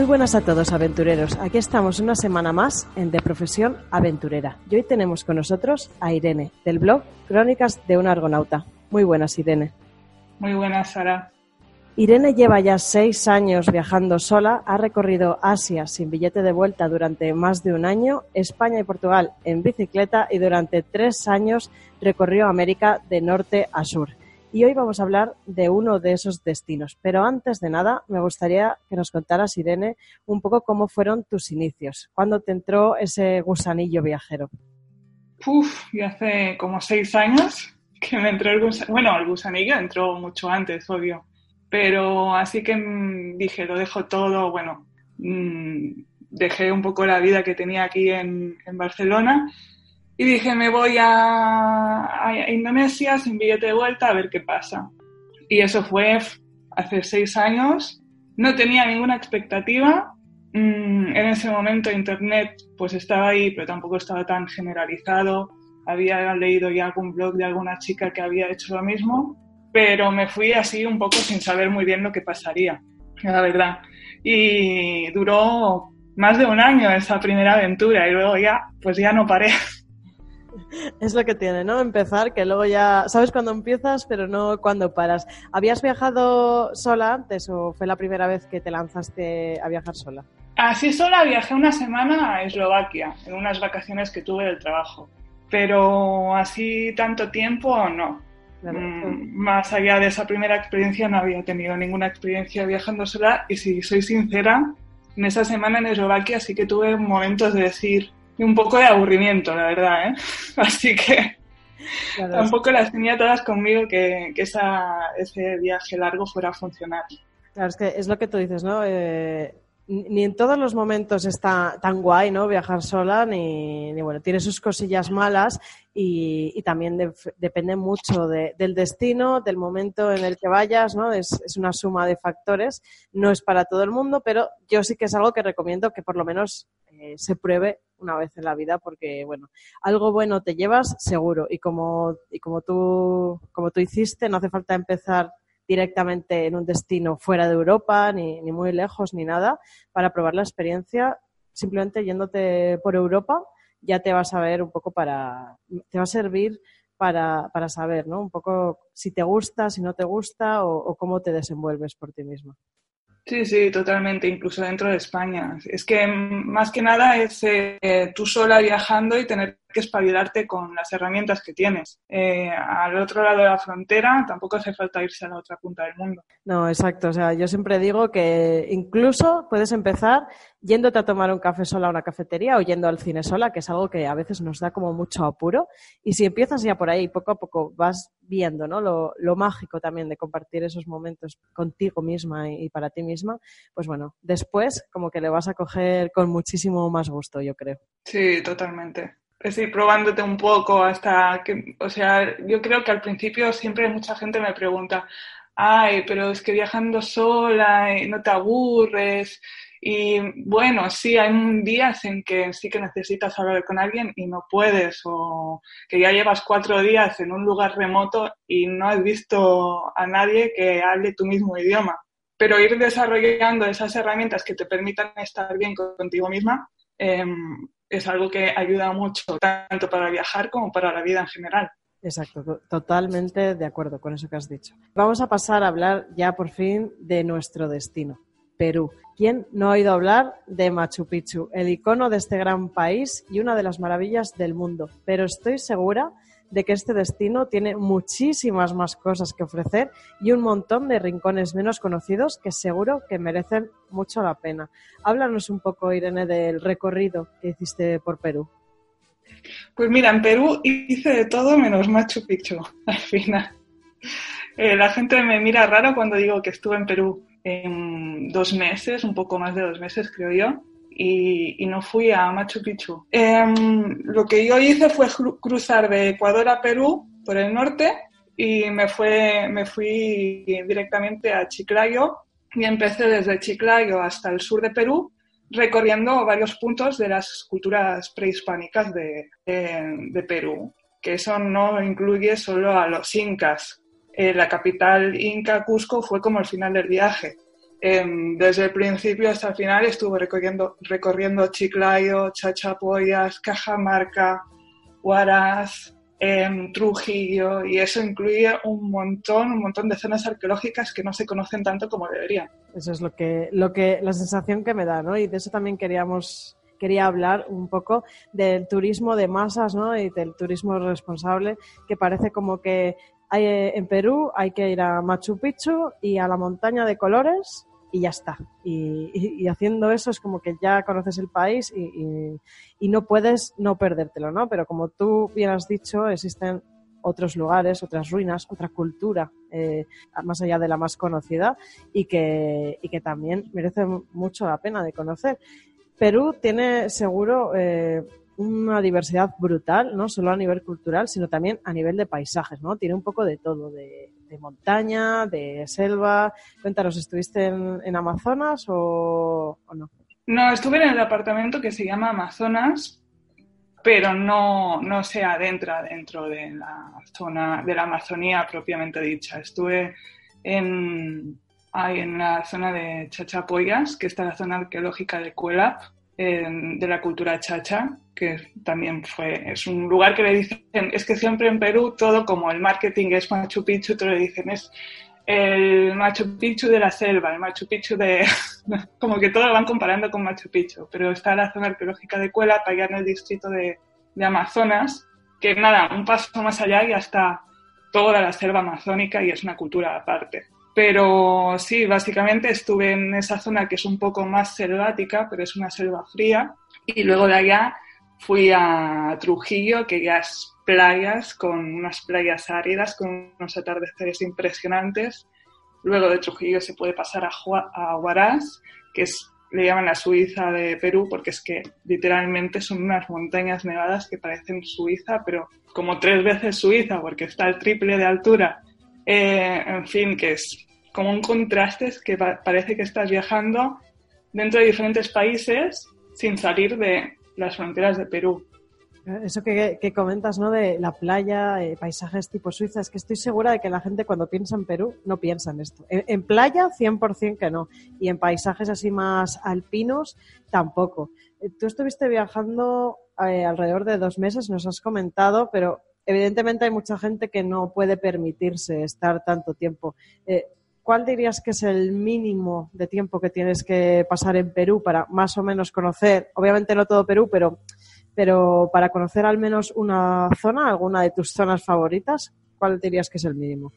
Muy buenas a todos aventureros. Aquí estamos una semana más en De Profesión Aventurera. Y hoy tenemos con nosotros a Irene, del blog Crónicas de un Argonauta. Muy buenas, Irene. Muy buenas, Sara. Irene lleva ya seis años viajando sola, ha recorrido Asia sin billete de vuelta durante más de un año, España y Portugal en bicicleta y durante tres años recorrió América de norte a sur y hoy vamos a hablar de uno de esos destinos. Pero antes de nada, me gustaría que nos contaras, Irene, un poco cómo fueron tus inicios. ¿Cuándo te entró ese gusanillo viajero? Uf, ya hace como seis años que me entró el gusanillo. Bueno, el gusanillo entró mucho antes, obvio. Pero así que mm, dije, lo dejo todo, bueno, mm, dejé un poco la vida que tenía aquí en Barcelona y dije, me voy a, Indonesia sin billete de vuelta a ver qué pasa. Y eso fue hace seis años. No tenía ninguna expectativa. Mm, en ese momento Internet pues estaba ahí, pero tampoco estaba tan generalizado. Había leído ya algún blog de alguna chica que había hecho lo mismo, pero me fui así un poco sin saber muy bien lo que pasaría, la verdad. Y duró más de un año esa primera aventura y luego ya, pues ya no paré. Es lo que tiene, ¿no? Empezar, que luego ya sabes cuándo empiezas, pero no cuándo paras. ¿Habías viajado sola antes o fue la primera vez que te lanzaste a viajar sola? Así sola viajé una semana a Eslovaquia, en unas vacaciones que tuve del trabajo. Pero así tanto tiempo, no. Mm, más allá de esa primera experiencia, no había tenido ninguna experiencia viajando sola. Y si soy sincera, en esa semana en Eslovaquia sí que tuve momentos de decir, un poco de aburrimiento, la verdad, ¿eh? Así que tampoco las tenía todas conmigo que, que ese viaje largo fuera a funcionar. Claro, es que es lo que tú dices, ¿no? Eh, ni en todos los momentos está tan guay, ¿no? Viajar sola, ni, bueno, tiene sus cosillas malas y, también depende mucho del destino, del momento en el que vayas, ¿no? Es, es, una suma de factores, no es para todo el mundo, pero yo sí que es algo que recomiendo que por lo menos eh, se pruebe una vez en la vida porque, bueno, algo bueno te llevas seguro y como, y como, tú, como tú hiciste, no hace falta empezar directamente en un destino fuera de Europa, ni, ni muy lejos, ni nada, para probar la experiencia, simplemente yéndote por Europa ya te vas a ver un poco para, te va a servir para, para saber, ¿no? Un poco si te gusta, si no te gusta o, cómo te desenvuelves por ti mismo. Sí, sí, totalmente, incluso dentro de España. Es que más que nada es eh, tú sola viajando y tener que espabilarte con las herramientas que tienes. Eh, al otro lado de la frontera tampoco hace falta irse a la otra punta del mundo. No, exacto. O sea, yo siempre digo que incluso puedes empezar yéndote a tomar un café sola a una cafetería o yendo al cine sola, que es algo que a veces nos da como mucho apuro. Y si empiezas ya por ahí, poco a poco vas viendo ¿no? lo, lo mágico también de compartir esos momentos contigo misma y para ti misma, pues bueno, después como que le vas a coger con muchísimo más gusto, yo creo. Sí, totalmente es ir probándote un poco hasta que, o sea, yo creo que al principio siempre mucha gente me pregunta, ay, pero es que viajando sola y no te aburres. Y bueno, sí, hay días en que sí que necesitas hablar con alguien y no puedes, o que ya llevas cuatro días en un lugar remoto y no has visto a nadie que hable tu mismo idioma. Pero ir desarrollando esas herramientas que te permitan estar bien contigo misma em, es algo que ayuda mucho, tanto para viajar como para la vida en general. Exacto, totalmente de acuerdo con eso que has dicho. Vamos a pasar a hablar ya por fin de nuestro destino. Perú. ¿Quién no ha oído hablar de Machu Picchu, el icono de este gran país y una de las maravillas del mundo? Pero estoy segura de que este destino tiene muchísimas más cosas que ofrecer y un montón de rincones menos conocidos que seguro que merecen mucho la pena. Háblanos un poco, Irene, del recorrido que hiciste por Perú. Pues mira, en Perú hice de todo menos Machu Picchu, al final. Eh, la gente me mira raro cuando digo que estuve en Perú en dos meses, un poco más de dos meses creo yo, y, no fui a Machu Picchu. Em, lo que yo hice fue cruzar de Ecuador a Perú por el norte y me, fue, me fui directamente a Chiclayo y empecé desde Chiclayo hasta el sur de Perú recorriendo varios puntos de las culturas prehispánicas de, de Perú, que eso no incluye solo a los incas, eh, la capital inca, Cusco, fue como el final del viaje. Em, desde el principio hasta el final estuve recorriendo, recorriendo Chiclayo, Chachapoyas, Cajamarca, Huaraz, em, Trujillo, y eso incluye un montón, un montón de zonas arqueológicas que no se conocen tanto como deberían. Eso es lo que, lo que, la sensación que me da, ¿no? Y de eso también queríamos quería hablar un poco del turismo de masas ¿no? y del turismo responsable, que parece como que eh, en Perú hay que ir a Machu Picchu y a la montaña de colores y ya está. Y, haciendo eso es como que ya conoces el país y, no puedes no perdértelo, ¿no? Pero como tú bien has dicho, existen otros lugares, otras ruinas, otra cultura, eh, más allá de la más conocida y que, y que también merece mucho la pena de conocer. Perú tiene seguro eh, una diversidad brutal, no solo a nivel cultural, sino también a nivel de paisajes, ¿no? Tiene un poco de todo, de, montaña, de selva. Cuéntanos, ¿estuviste en, Amazonas o, no? No, estuve en el departamento que se llama Amazonas, pero no, no se adentra dentro de la zona de la Amazonía propiamente dicha. Estuve en, en la zona de Chachapoyas, que está la zona arqueológica de Cuelap, de la cultura chacha, que también fue, es un lugar que le dicen, es que siempre en Perú todo como el marketing es Machu Picchu, te lo dicen, es el Machu Picchu de la selva, el Machu Picchu de, como que todo lo van comparando con Machu Picchu, pero está la zona arqueológica de Cuela, allá en el distrito de, de Amazonas, que nada, un paso más allá y hasta toda la selva amazónica y es una cultura aparte. Pero sí, básicamente estuve en esa zona que es un poco más selvática, pero es una selva fría. Y luego de allá fui a Trujillo, que ya es playas, con unas playas áridas, con unos atardeceres impresionantes. Luego de Trujillo se puede pasar a, a Huaraz, que es, le llaman la Suiza de Perú, porque es que literalmente son unas montañas nevadas que parecen Suiza, pero como tres veces Suiza, porque está el triple de altura eh, en fin, que es como un contraste, que parece que estás viajando dentro de diferentes países sin salir de las fronteras de Perú. Eso que, comentas, ¿no? De la playa, eh, paisajes tipo Suiza, es que estoy segura de que la gente cuando piensa en Perú no piensa en esto. En, playa, 100% que no. Y en paisajes así más alpinos, tampoco. Eh, tú estuviste viajando alrededor de dos meses, nos has comentado, pero evidentemente hay mucha gente que no puede permitirse estar tanto tiempo. Eh, ¿Cuál dirías que es el mínimo de tiempo que tienes que pasar en Perú para más o menos conocer, obviamente no todo Perú, pero, pero para conocer al menos una zona, alguna de tus zonas favoritas? ¿Cuál dirías que es el mínimo?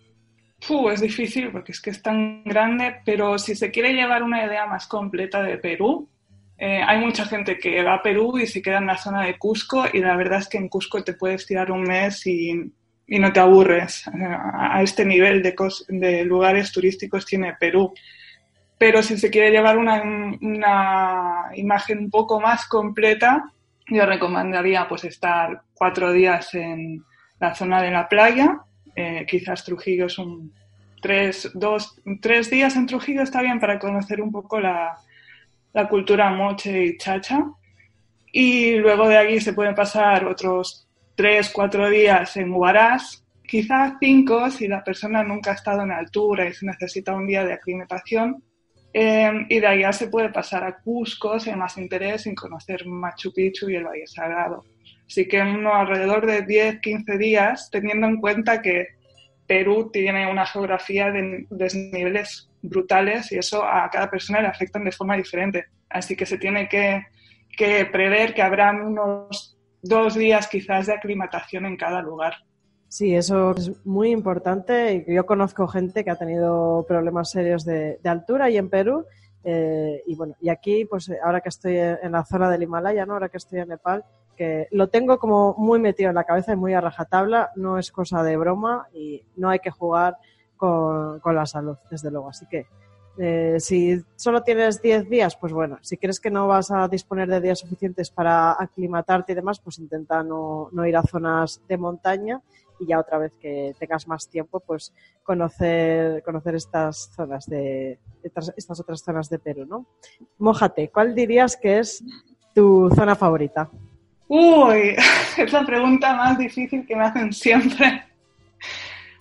es difícil porque es que es tan grande, pero si se quiere llevar una idea más completa de Perú, eh, hay mucha gente que va a Perú y se queda en la zona de Cusco y la verdad es que en Cusco te puedes tirar un mes y, y no te aburres. A este nivel de, de, lugares turísticos tiene Perú. Pero si se quiere llevar una, una, imagen un poco más completa, yo recomendaría pues estar cuatro días en la zona de la playa. Eh, quizás Trujillo es un, tres, dos, tres días en Trujillo está bien para conocer un poco la, la cultura moche y chacha. Y luego de allí se pueden pasar otros tres, cuatro días en Huaraz, quizás cinco si la persona nunca ha estado en altura y se necesita un día de aclimatación. Em, y de allá se puede pasar a Cusco si hay más interés en conocer Machu Picchu y el Valle Sagrado. Así que uno alrededor de 10, 15 días, teniendo en cuenta que Perú tiene una geografía de desniveles brutales y eso a cada persona le afectan de forma diferente. Así que se tiene que, prever que habrá unos dos días quizás de aclimatación en cada lugar. Sí, eso es muy importante. Yo conozco gente que ha tenido problemas serios de, altura y en Perú. Eh, y bueno, y aquí, pues ahora que estoy en la zona del Himalaya, ¿no? ahora que estoy en Nepal, que lo tengo como muy metido en la cabeza y muy a rajatabla, no es cosa de broma y no hay que jugar con, la salud, desde luego. Así que eh, si solo tienes 10 días, pues bueno, si crees que no vas a disponer de días suficientes para aclimatarte y demás, pues intenta no, no ir a zonas de montaña y ya otra vez que tengas más tiempo, pues conocer, conocer estas zonas de, estas, estas otras zonas de Perú, ¿no? Mójate, ¿cuál dirías que es tu zona favorita? Uy, es la pregunta más difícil que me hacen siempre.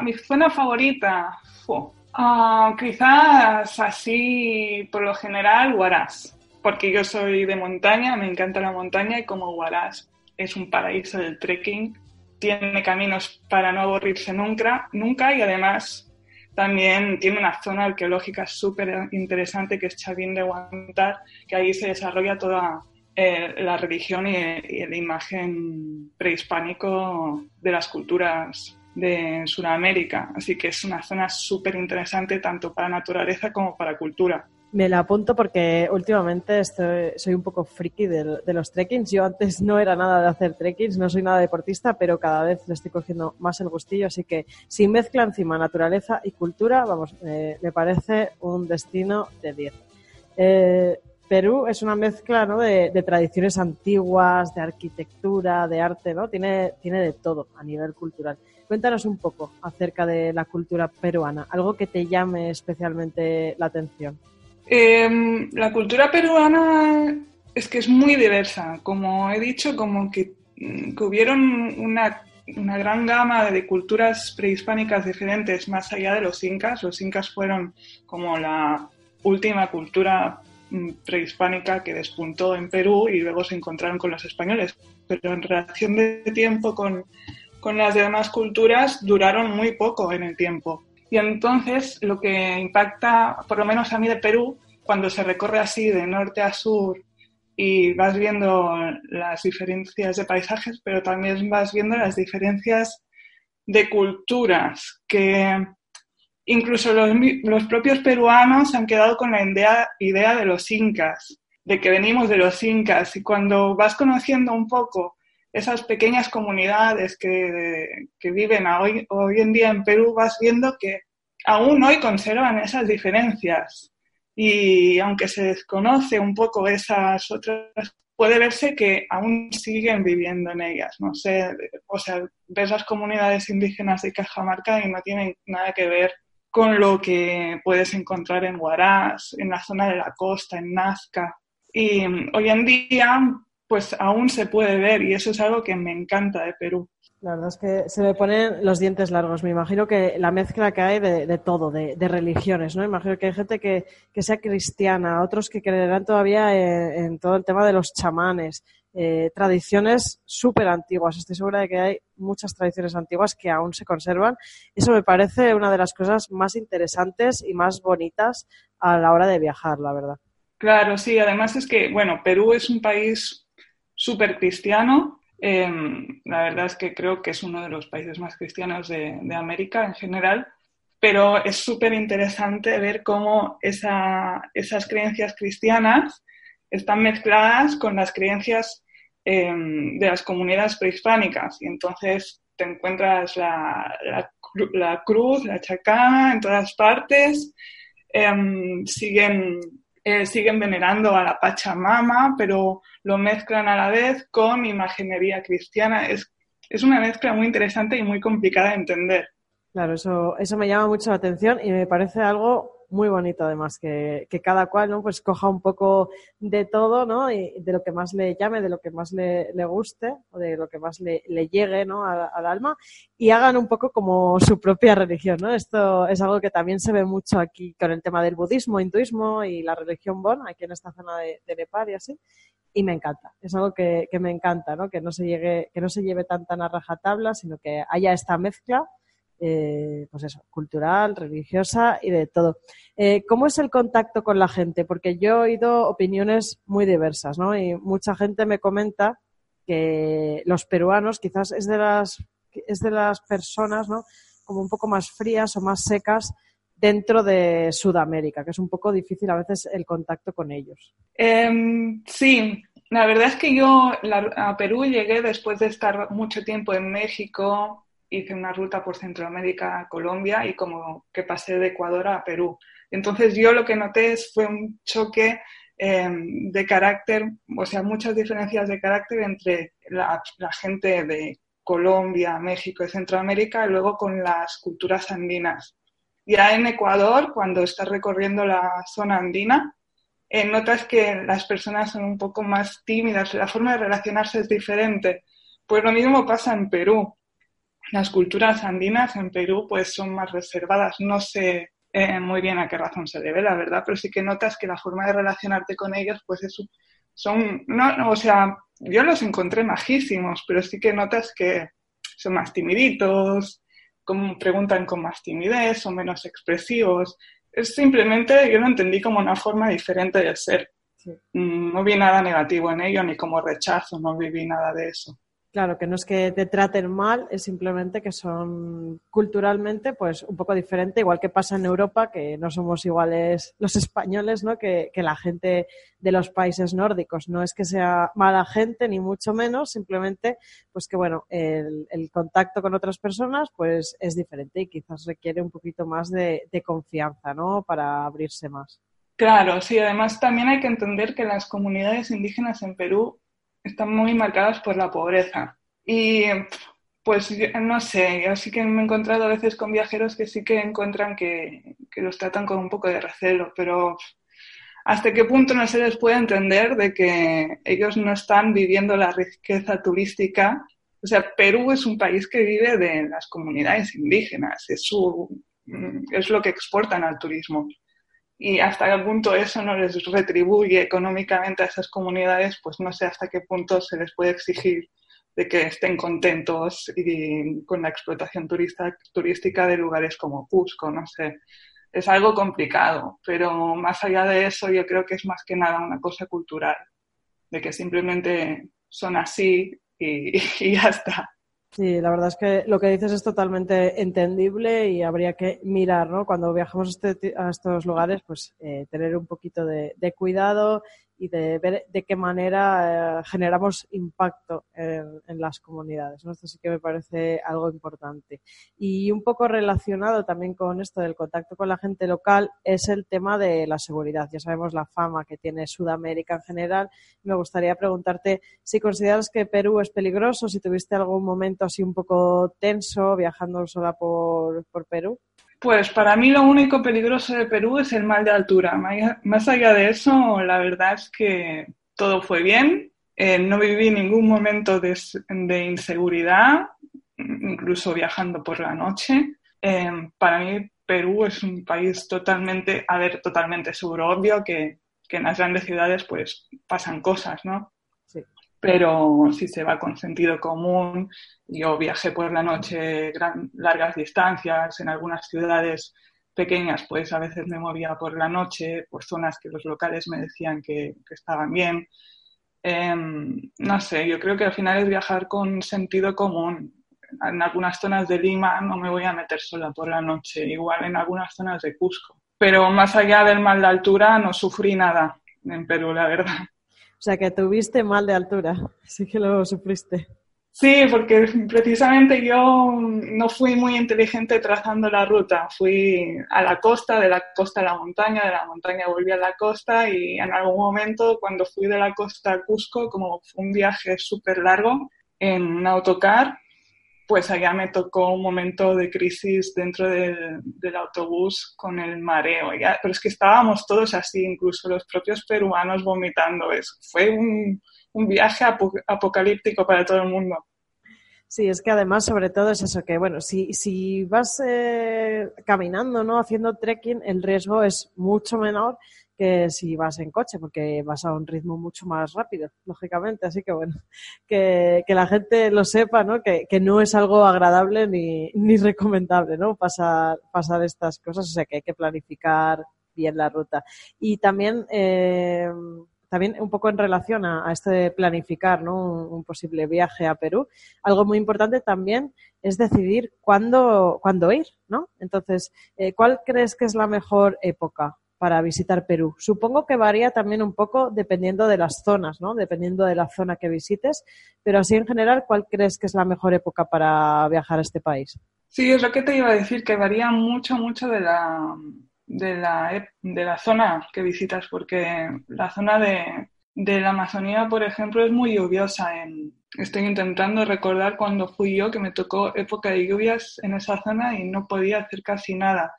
Mi zona favorita, uh, quizás así, por lo general, Huaraz, porque yo soy de montaña, me encanta la montaña y como Huaraz es un paraíso del trekking, tiene caminos para no aburrirse nunca, nunca y además también tiene una zona arqueológica súper interesante que es Chavín de Guantar, que ahí se desarrolla toda eh, la religión y, la imagen prehispánico de las culturas de Sudamérica. Así que es una zona súper interesante tanto para naturaleza como para cultura. Me la apunto porque últimamente estoy, soy un poco friki de, los trekkings. Yo antes no era nada de hacer trekkings, no soy nada deportista, pero cada vez le estoy cogiendo más el gustillo. Así que si mezcla encima naturaleza y cultura, vamos, eh, me parece un destino de 10. Eh, Perú es una mezcla ¿no? de, tradiciones antiguas, de arquitectura, de arte, ¿no? Tiene, tiene de todo a nivel cultural. Cuéntanos un poco acerca de la cultura peruana, algo que te llame especialmente la atención. Em, la cultura peruana es que es muy diversa. Como he dicho, como que, mm, que hubieron una, gran gama de culturas prehispánicas diferentes más allá de los incas. Los incas fueron como la última cultura Mm, prehispánica que despuntó en Perú y luego se encontraron con los españoles. Pero en relación de tiempo con, con las demás culturas duraron muy poco en el tiempo. Y entonces lo que impacta, por lo menos a mí de Perú, cuando se recorre así de norte a sur y vas viendo las diferencias de paisajes, pero también vas viendo las diferencias de culturas que Incluso los, propios peruanos han quedado con la idea, idea de los incas, de que venimos de los incas. Y cuando vas conociendo un poco esas pequeñas comunidades que, que viven hoy, hoy en día en Perú, vas viendo que aún hoy conservan esas diferencias. Y aunque se desconoce un poco esas otras, puede verse que aún siguen viviendo en ellas. No sé, o sea, ves las comunidades indígenas de Cajamarca y no tienen nada que ver con lo que puedes encontrar en Huaraz, en la zona de la costa, en Nazca. Y mm, hoy en día, pues aún se puede ver y eso es algo que me encanta de Perú. La verdad es que se me ponen los dientes largos. Me imagino que la mezcla que hay de, todo, de, religiones, ¿no? Imagino que hay gente que, sea cristiana, otros que creerán todavía en, todo el tema de los chamanes, eh, tradiciones súper antiguas. Estoy segura de que hay muchas tradiciones antiguas que aún se conservan. Eso me parece una de las cosas más interesantes y más bonitas a la hora de viajar, la verdad. Claro, sí. Además es que, bueno, Perú es un país súper cristiano. Em, la verdad es que creo que es uno de los países más cristianos de, América en general pero es súper interesante ver cómo esas creencias cristianas están mezcladas con las creencias em, de las comunidades prehispánicas. Y entonces te encuentras la, cruz, la chacana en todas partes. Em, siguen, eh, siguen venerando a la Pachamama, pero lo mezclan a la vez con imaginería cristiana. Es, es una mezcla muy interesante y muy complicada de entender. Claro, eso, eso me llama mucho la atención y me parece algo muy bonito además, que, cada cual ¿no? pues coja un poco de todo, ¿no? Y de lo que más le llame, de lo que más le, guste, o de lo que más le, llegue ¿no? al, alma, y hagan un poco como su propia religión, ¿no? Esto es algo que también se ve mucho aquí con el tema del budismo, hinduismo y la religión Bon, aquí en esta zona de, de Nepal y así y me encanta. Es algo que, que, me encanta, ¿no? Que no se llegue, que no se lleve tan tan a rajatabla, sino que haya esta mezcla eh, pues eso, cultural, religiosa y de todo. Eh, ¿Cómo es el contacto con la gente? Porque yo he oído opiniones muy diversas, ¿no? Y mucha gente me comenta que los peruanos quizás es de las, es de las personas, ¿no? Como un poco más frías o más secas dentro de Sudamérica, que es un poco difícil a veces el contacto con ellos. Em, sí, la verdad es que yo a Perú llegué después de estar mucho tiempo en México, hice una ruta por Centroamérica Colombia y como que pasé de Ecuador a Perú. Entonces yo lo que noté fue un choque em, de carácter, o sea, muchas diferencias de carácter entre la, gente de Colombia, México y Centroamérica y luego con las culturas andinas. Ya en Ecuador, cuando estás recorriendo la zona andina, eh, notas que las personas son un poco más tímidas, la forma de relacionarse es diferente. Pues lo mismo pasa en Perú las culturas andinas en Perú pues son más reservadas. No sé eh, muy bien a qué razón se debe, la verdad, pero sí que notas que la forma de relacionarte con ellos pues es, son, no, o sea, yo los encontré majísimos, pero sí que notas que son más timiditos, como preguntan con más timidez, son menos expresivos. Es simplemente, yo lo entendí como una forma diferente de ser. Mm, no vi nada negativo en ello, ni como rechazo, no viví nada de eso. Claro, que no es que te traten mal, es simplemente que son culturalmente pues un poco diferente, igual que pasa en Europa, que no somos iguales los españoles, ¿no? Que, la gente de los países nórdicos. No es que sea mala gente, ni mucho menos, simplemente pues que bueno, el, contacto con otras personas pues es diferente y quizás requiere un poquito más de, de confianza, ¿no? Para abrirse más. Claro, sí, además también hay que entender que las comunidades indígenas en Perú están muy marcadas por la pobreza. Y pues no sé, yo sí que me he encontrado a veces con viajeros que sí que encuentran que, los tratan con un poco de recelo, pero hasta qué punto no se les puede entender de que ellos no están viviendo la riqueza turística. O sea, Perú es un país que vive de las comunidades indígenas, es, su, es lo que exportan al turismo y hasta qué punto eso no les retribuye económicamente a esas comunidades, pues no sé hasta qué punto se les puede exigir de que estén contentos y con la explotación turista, turística de lugares como Cusco, no sé. Es algo complicado, pero más allá de eso yo creo que es más que nada una cosa cultural, de que simplemente son así y, y ya está. Sí, la verdad es que lo que dices es totalmente entendible y habría que mirar, ¿no? Cuando viajamos a, este estos lugares, pues eh, tener un poquito de, cuidado y de ver de qué manera eh, generamos impacto en, las comunidades. Esto sí que me parece algo importante. Y un poco relacionado también con esto del contacto con la gente local es el tema de la seguridad. Ya sabemos la fama que tiene Sudamérica en general. Me gustaría preguntarte si consideras que Perú es peligroso, si tuviste algún momento así un poco tenso viajando sola por, por Perú. Pues para mí lo único peligroso de Perú es el mal de altura. Más allá de eso, la verdad es que todo fue bien. Eh, no viví ningún momento de, inseguridad, incluso viajando por la noche. Eh, para mí Perú es un país totalmente, a ver, totalmente seguro. Obvio que, que en las grandes ciudades pues pasan cosas, ¿no? Pero si se va con sentido común, yo viajé por la noche gran, largas distancias en algunas ciudades pequeñas, pues a veces me movía por la noche por zonas que los locales me decían que, estaban bien. Em, no sé, yo creo que al final es viajar con sentido común. En algunas zonas de Lima no me voy a meter sola por la noche, igual en algunas zonas de Cusco. Pero más allá del mal de altura no sufrí nada en Perú, la verdad. O sea, que tuviste mal de altura, sí que lo sufriste. Sí, porque precisamente yo no fui muy inteligente trazando la ruta. Fui a la costa, de la costa a la montaña, de la montaña volví a la costa y en algún momento cuando fui de la costa a Cusco, como fue un viaje súper largo en autocar, pues allá me tocó un momento de crisis dentro del, autobús con el mareo. Pero es que estábamos todos así, incluso los propios peruanos vomitando. Es, fue un, un viaje apocalíptico para todo el mundo. Sí, es que además, sobre todo, es eso, que bueno, si, si vas eh, caminando, ¿no? Haciendo trekking, el riesgo es mucho menor que si vas en coche, porque vas a un ritmo mucho más rápido, lógicamente. Así que bueno, que, que la gente lo sepa, ¿no? Que, que, no es algo agradable ni, ni recomendable, ¿no? Pasar, pasar estas cosas, o sea que hay que planificar bien la ruta. Y también eh, también un poco en relación a, esto de planificar ¿no? un, posible viaje a Perú, algo muy importante también es decidir cuándo, cuándo ir, ¿no? Entonces, eh, ¿cuál crees que es la mejor época para visitar Perú? Supongo que varía también un poco dependiendo de las zonas, ¿no? Dependiendo de la zona que visites, pero así en general, ¿cuál crees que es la mejor época para viajar a este país? Sí, es lo que te iba a decir, que varía mucho, mucho de la, de la, de la zona que visitas, porque la zona de, de la Amazonía, por ejemplo, es muy lluviosa. En, estoy intentando recordar cuando fui yo, que me tocó época de lluvias en esa zona y no podía hacer casi nada.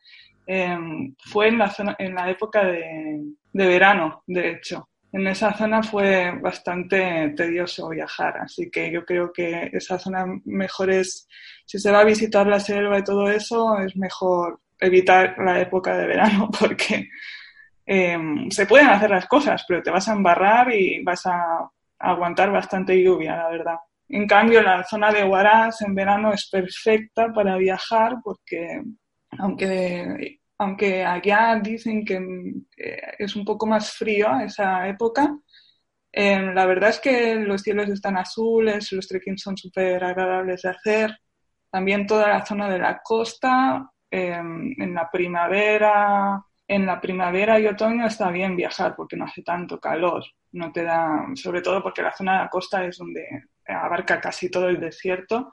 Em, fue en la, zona, en la época de, de, verano, de hecho. En esa zona fue bastante tedioso viajar, así que yo creo que esa zona mejor es, si se va a visitar la selva y todo eso, es mejor evitar la época de verano porque em, se pueden hacer las cosas, pero te vas a embarrar y vas a aguantar bastante lluvia, la verdad. En cambio, la zona de Huaraz en verano es perfecta para viajar porque aunque, aunque allá dicen que eh, es un poco más frío esa época, em, la verdad es que los cielos están azules, los trekking son súper agradables de hacer. También toda la zona de la costa Em, en la primavera, en la primavera y otoño está bien viajar porque no hace tanto calor, no te da, sobre todo porque la zona de la costa es donde abarca casi todo el desierto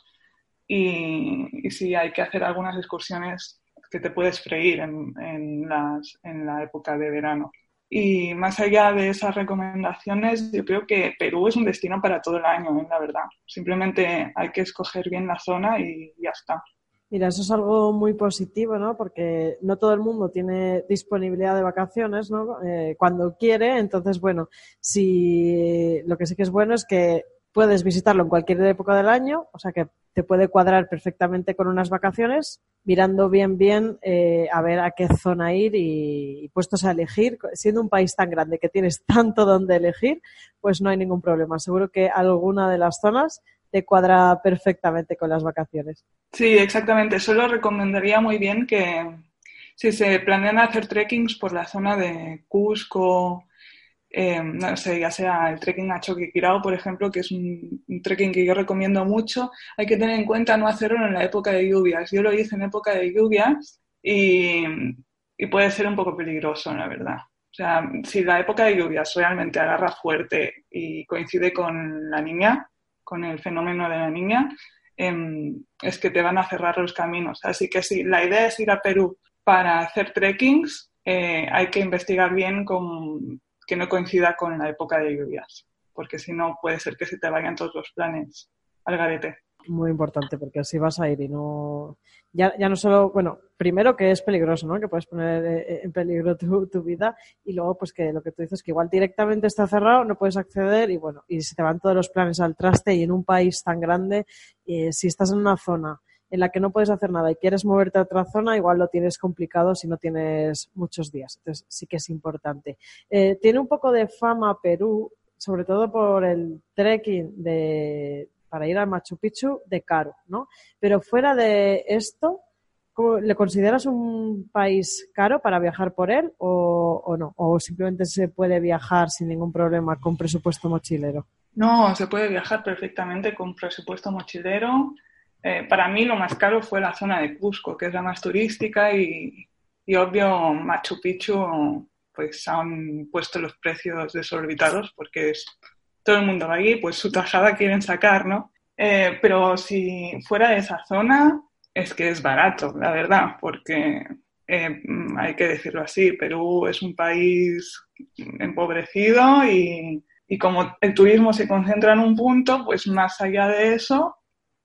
y, y sí hay que hacer algunas excursiones que te puedes freír en, en, las, en la época de verano. Y más allá de esas recomendaciones, yo creo que Perú es un destino para todo el año, ¿eh? la verdad. Simplemente hay que escoger bien la zona y ya está. Mira, eso es algo muy positivo, ¿no? Porque no todo el mundo tiene disponibilidad de vacaciones, ¿no? Eh, cuando quiere, entonces, bueno, si lo que sí que es bueno es que puedes visitarlo en cualquier época del año, o sea que puede cuadrar perfectamente con unas vacaciones, mirando bien, bien eh, a ver a qué zona ir y, y, puestos a elegir. Siendo un país tan grande que tienes tanto donde elegir, pues no hay ningún problema. Seguro que alguna de las zonas te cuadra perfectamente con las vacaciones. Sí, exactamente. Solo recomendaría muy bien que si se planean hacer trekkings por la zona de Cusco, eh, no sé, ya sea el trekking a Choquequirao, por ejemplo, que es un, trekking que yo recomiendo mucho, hay que tener en cuenta no hacerlo en la época de lluvias. Yo lo hice en época de lluvias y, puede ser un poco peligroso, la verdad. O sea, si la época de lluvias realmente agarra fuerte y coincide con la niña, con el fenómeno de la niña, eh, es que te van a cerrar los caminos. Así que si la idea es ir a Perú para hacer trekkings, eh, hay que investigar bien con, que no coincida con la época de lluvias, porque si no puede ser que se te vayan todos los planes al garete. Muy importante porque así vas a ir y no ya, ya no solo bueno primero que es peligroso no que puedes poner eh, en peligro tu, tu, vida y luego pues que lo que tú dices que igual directamente está cerrado no puedes acceder y bueno y se te van todos los planes al traste y en un país tan grande eh, si estás en una zona en la que no puedes hacer nada y quieres moverte a otra zona, igual lo tienes complicado si no tienes muchos días. Entonces sí que es importante. Eh, tiene un poco de fama Perú, sobre todo por el trekking de, para ir al Machu Picchu de caro, ¿no? Pero fuera de esto, ¿le consideras un país caro para viajar por él o, o, no? ¿O simplemente se puede viajar sin ningún problema con presupuesto mochilero? No, se puede viajar perfectamente con presupuesto mochilero. Eh, para mí lo más caro fue la zona de Cusco, que es la más turística y, y obvio Machu Picchu pues han puesto los precios desorbitados porque es todo el mundo va allí, pues su tajada quieren sacar, ¿no? Eh, pero si fuera de esa zona, es que es barato, la verdad, porque eh, hay que decirlo así, Perú es un país empobrecido y, y, como el turismo se concentra en un punto, pues más allá de eso,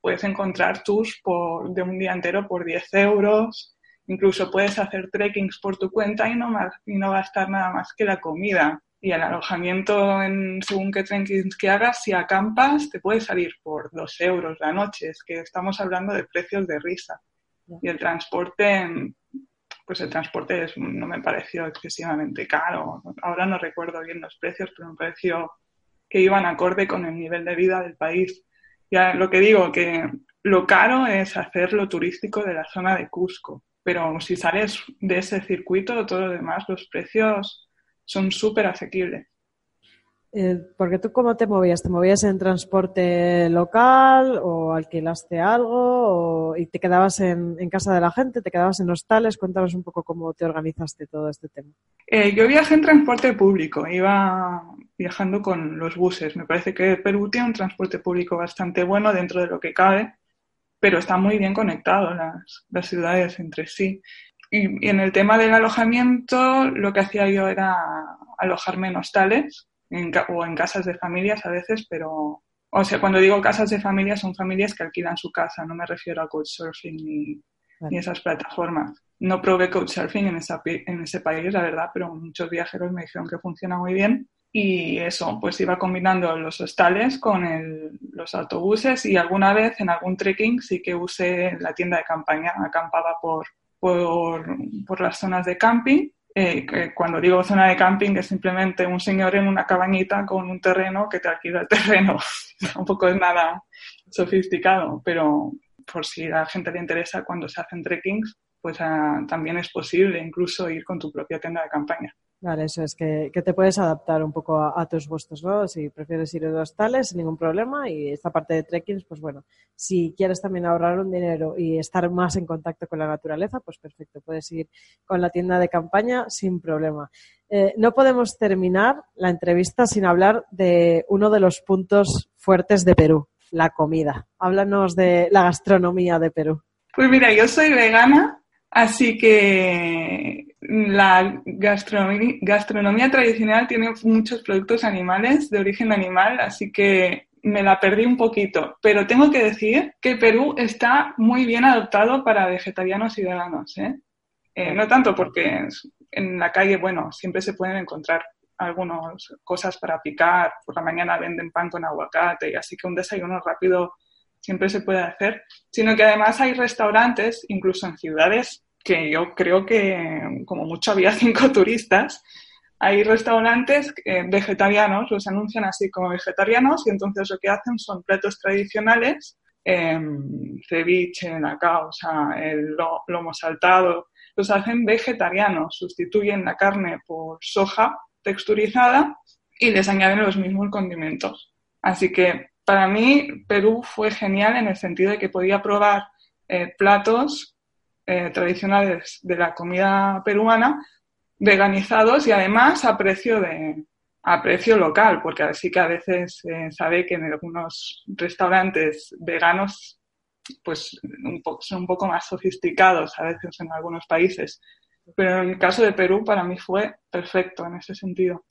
puedes encontrar tours por, de un día entero por 10 euros, incluso puedes hacer trekkings por tu cuenta y no, más, y no gastar nada más que la comida. Y el alojamiento, en, según qué trekkings que hagas, si acampas, te puede salir por 2 euros la noche. Es que estamos hablando de precios de risa. Y el transporte, pues el transporte no me pareció excesivamente caro. Ahora no recuerdo bien los precios, pero me pareció que iban acorde con el nivel de vida del país. Ya lo que digo, que lo caro es hacer lo turístico de la zona de Cusco, pero si sales de ese circuito, todo lo demás, los precios son súper asequibles. Eh, porque tú cómo te movías, ¿te movías en transporte local o alquilaste algo y te quedabas en, casa de la gente, te quedabas en hostales? Cuéntanos un poco cómo te organizaste todo este tema. Eh, yo viajé en transporte público, iba viajando con los buses. Me parece que Perú tiene un transporte público bastante bueno dentro de lo que cabe, pero está muy bien conectado las, las ciudades entre sí. Y, y en el tema del alojamiento, lo que hacía yo era alojarme en hostales o en casas de familias a veces, pero, o sea, cuando digo casas de familias, son familias que alquilan su casa, no me refiero a Couchsurfing ni, ni esas plataformas. No probé Couchsurfing en, esa, en ese país, la verdad, pero muchos viajeros me dijeron que funciona muy bien. Y eso, pues iba combinando los hostales con el, los autobuses y alguna vez en algún trekking sí que usé la tienda de campaña, acampaba por, por, las zonas de camping eh, cuando digo zona de camping es simplemente un señor en una cabañita con un terreno que te alquila el terreno. Tampoco es nada sofisticado, pero por si a la gente le interesa cuando se hacen trekkings, pues ah, también es posible incluso ir con tu propia tienda de campaña. Vale, eso es que, te puedes adaptar un poco a, tus gustos, ¿no? Si prefieres ir a hostales, sin ningún problema. Y esta parte de trekking, pues bueno, si quieres también ahorrar un dinero y estar más en contacto con la naturaleza, pues perfecto, puedes ir con la tienda de campaña sin problema. Eh, no podemos terminar la entrevista sin hablar de uno de los puntos fuertes de Perú, la comida. Háblanos de la gastronomía de Perú. Pues mira, yo soy vegana, así que la gastronomía, tradicional tiene muchos productos animales, de origen animal, así que me la perdí un poquito. Pero tengo que decir que Perú está muy bien adoptado para vegetarianos y veganos. ¿eh? Eh, no tanto porque en la calle, bueno, siempre se pueden encontrar algunas cosas para picar. Por la mañana venden pan con aguacate, así que un desayuno rápido siempre se puede hacer, sino que además hay restaurantes, incluso en ciudades que yo creo que como mucho había cinco turistas, hay restaurantes eh, vegetarianos, los anuncian así como vegetarianos y entonces lo que hacen son platos tradicionales, eh, ceviche, la causa, el lomo saltado, los hacen vegetarianos, sustituyen la carne por soja texturizada y les añaden los mismos condimentos. Así que para mí Perú fue genial en el sentido de que podía probar eh, platos eh, tradicionales de la comida peruana, veganizados y además a precio de a precio local, porque así que a veces se sabe que en algunos restaurantes veganos pues son un poco más sofisticados a veces en algunos países. Pero en el caso de Perú para mí fue perfecto en ese sentido.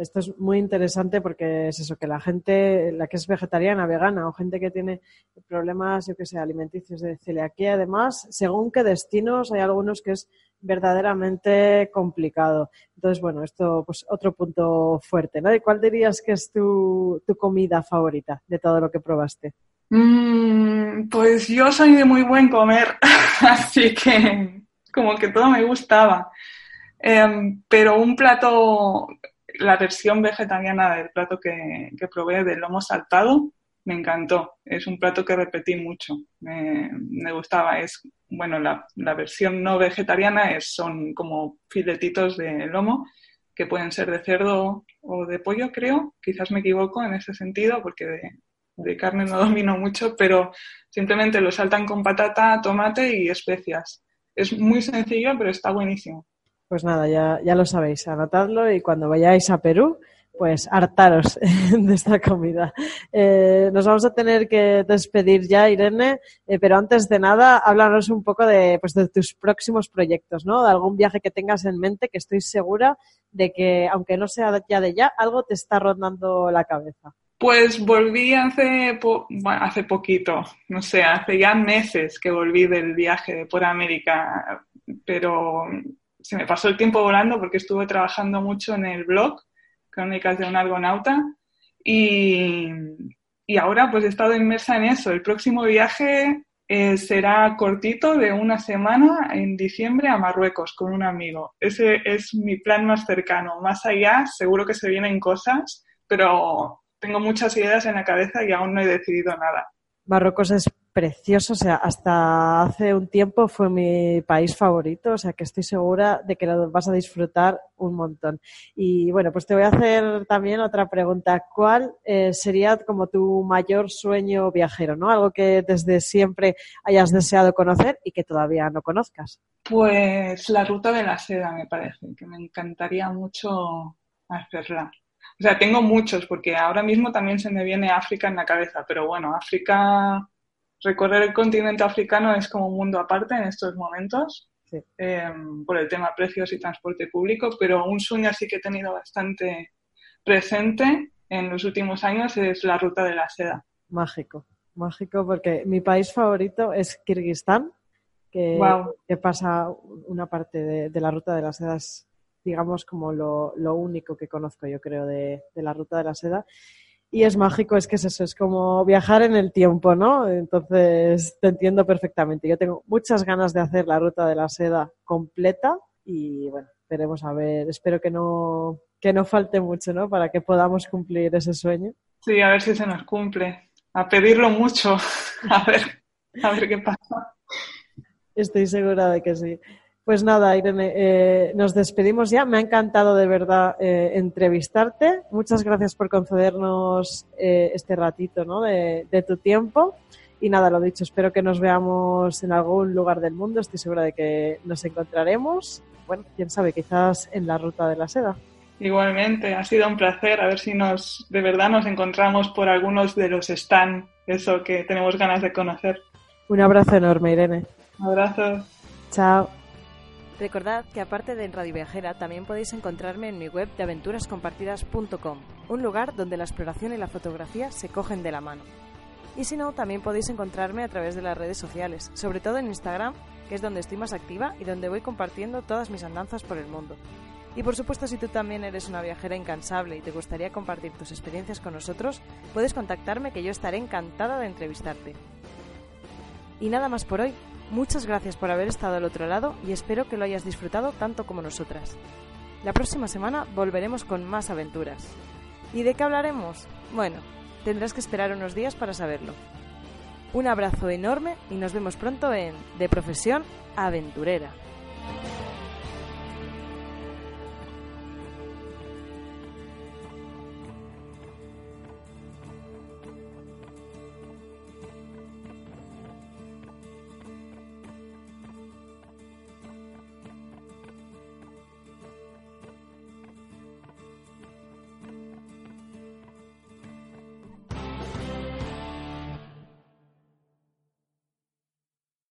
Esto es muy interesante porque es eso, que la gente, la que es vegetariana, vegana o gente que tiene problemas, yo que sé, alimenticios de celiaquía, además, según qué destinos, hay algunos que es verdaderamente complicado. Entonces, bueno, esto, pues otro punto fuerte, ¿no? ¿Y cuál dirías que es tu, comida favorita de todo lo que probaste? Mm, pues yo soy de muy buen comer, así que como que todo me gustaba. Em, pero un plato la versión vegetariana del plato que, que probé del lomo saltado me encantó. Es un plato que repetí mucho. Me, gustaba. Es, bueno, la, la, versión no vegetariana es, son como filetitos de lomo que pueden ser de cerdo o de pollo, creo. Quizás me equivoco en ese sentido porque de, de carne no domino mucho, pero simplemente lo saltan con patata, tomate y especias. Es muy sencillo, pero está buenísimo. Pues nada, ya, ya lo sabéis, anotadlo y cuando vayáis a Perú, pues hartaros de esta comida. Eh, nos vamos a tener que despedir ya, Irene, eh, pero antes de nada, háblanos un poco de, pues, de tus próximos proyectos, ¿no? De algún viaje que tengas en mente, que estoy segura de que, aunque no sea ya de ya, algo te está rondando la cabeza. Pues volví hace, hace poquito, no sé, hace ya meses que volví del viaje por América, pero se me pasó el tiempo volando porque estuve trabajando mucho en el blog Crónicas de un Argonauta y, y ahora pues he estado inmersa en eso. El próximo viaje eh, será cortito de una semana en diciembre a Marruecos con un amigo. Ese es mi plan más cercano. Más allá seguro que se vienen cosas, pero tengo muchas ideas en la cabeza y aún no he decidido nada. Marruecos es precioso, o sea, hasta hace un tiempo fue mi país favorito, o sea que estoy segura de que lo vas a disfrutar un montón. Y bueno, pues te voy a hacer también otra pregunta. ¿Cuál eh, sería como tu mayor sueño viajero, no? Algo que desde siempre hayas deseado conocer y que todavía no conozcas. Pues la ruta de la seda, me parece, que me encantaría mucho hacerla. O sea, tengo muchos, porque ahora mismo también se me viene África en la cabeza, pero bueno, África, recorrer el continente africano es como un mundo aparte en estos momentos, em, por el tema precios y transporte público, pero un sueño así que he tenido bastante presente en los últimos años es la ruta de la seda. Mágico, mágico, porque mi país favorito es Kirguistán, que, que pasa una parte de, de la ruta de la seda digamos, como lo, lo único que conozco, yo creo, de, de, la ruta de la seda. Y es mágico, es que es eso, es como viajar en el tiempo, ¿no? Entonces, te entiendo perfectamente. Yo tengo muchas ganas de hacer la ruta de la seda completa y, bueno, veremos a ver. Espero que no, que no falte mucho, ¿no? Para que podamos cumplir ese sueño. Sí, a ver si se nos cumple. A pedirlo mucho. A ver, a ver qué pasa. Estoy segura de que sí. Pues nada, Irene, eh, nos despedimos ya. Me ha encantado de verdad eh, entrevistarte. Muchas gracias por concedernos eh, este ratito ¿no? de, de, tu tiempo. Y nada, lo dicho, espero que nos veamos en algún lugar del mundo. Estoy segura de que nos encontraremos. Bueno, quién sabe, quizás en la ruta de la seda. Igualmente, ha sido un placer. A ver si nos, de verdad nos encontramos por algunos de los stand, eso que tenemos ganas de conocer. Un abrazo enorme, Irene. Un abrazo. Chao. Recordad que aparte de en Radio Viajera también podéis encontrarme en mi web de aventurascompartidas.com, un lugar donde la exploración y la fotografía se cogen de la mano. Y si no, también podéis encontrarme a través de las redes sociales, sobre todo en Instagram, que es donde estoy más activa y donde voy compartiendo todas mis andanzas por el mundo. Y por supuesto, si tú también eres una viajera incansable y te gustaría compartir tus experiencias con nosotros, puedes contactarme que yo estaré encantada de entrevistarte. Y nada más por hoy. Muchas gracias por haber estado al otro lado y espero que lo hayas disfrutado tanto como nosotras. La próxima semana volveremos con más aventuras. ¿Y de qué hablaremos? Bueno, tendrás que esperar unos días para saberlo. Un abrazo enorme y nos vemos pronto en De Profesión Aventurera.